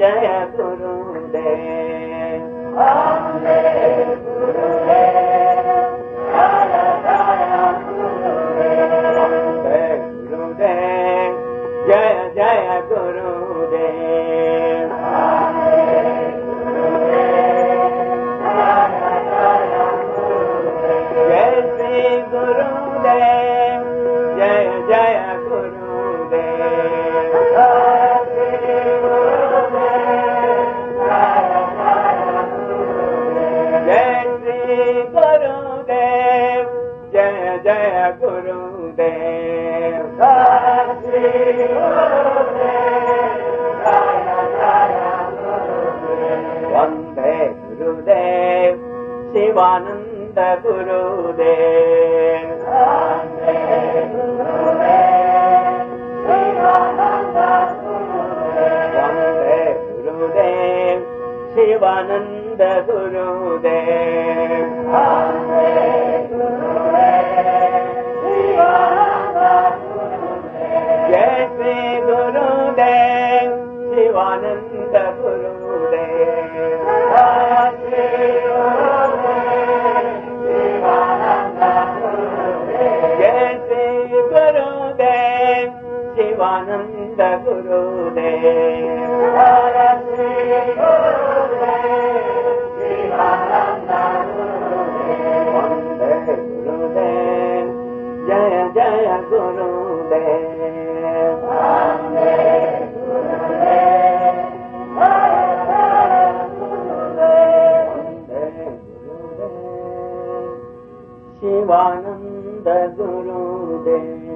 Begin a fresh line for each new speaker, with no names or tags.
जय गुरूदे गुरुदेव जय जय गुरुदेव। वन्दे गुरुदेव शिवानन्द गुरुदेव। वन्दे गुरुदेव शिवानन्द गुरुदेव ಸರ್ವಾನಂದ ಗುರುದೇವ ಗುರುದೇವ ಜಯ ಜಯ ಗುರುದೇವ ಶಿವಾನಂದ ಗುರುದೇವ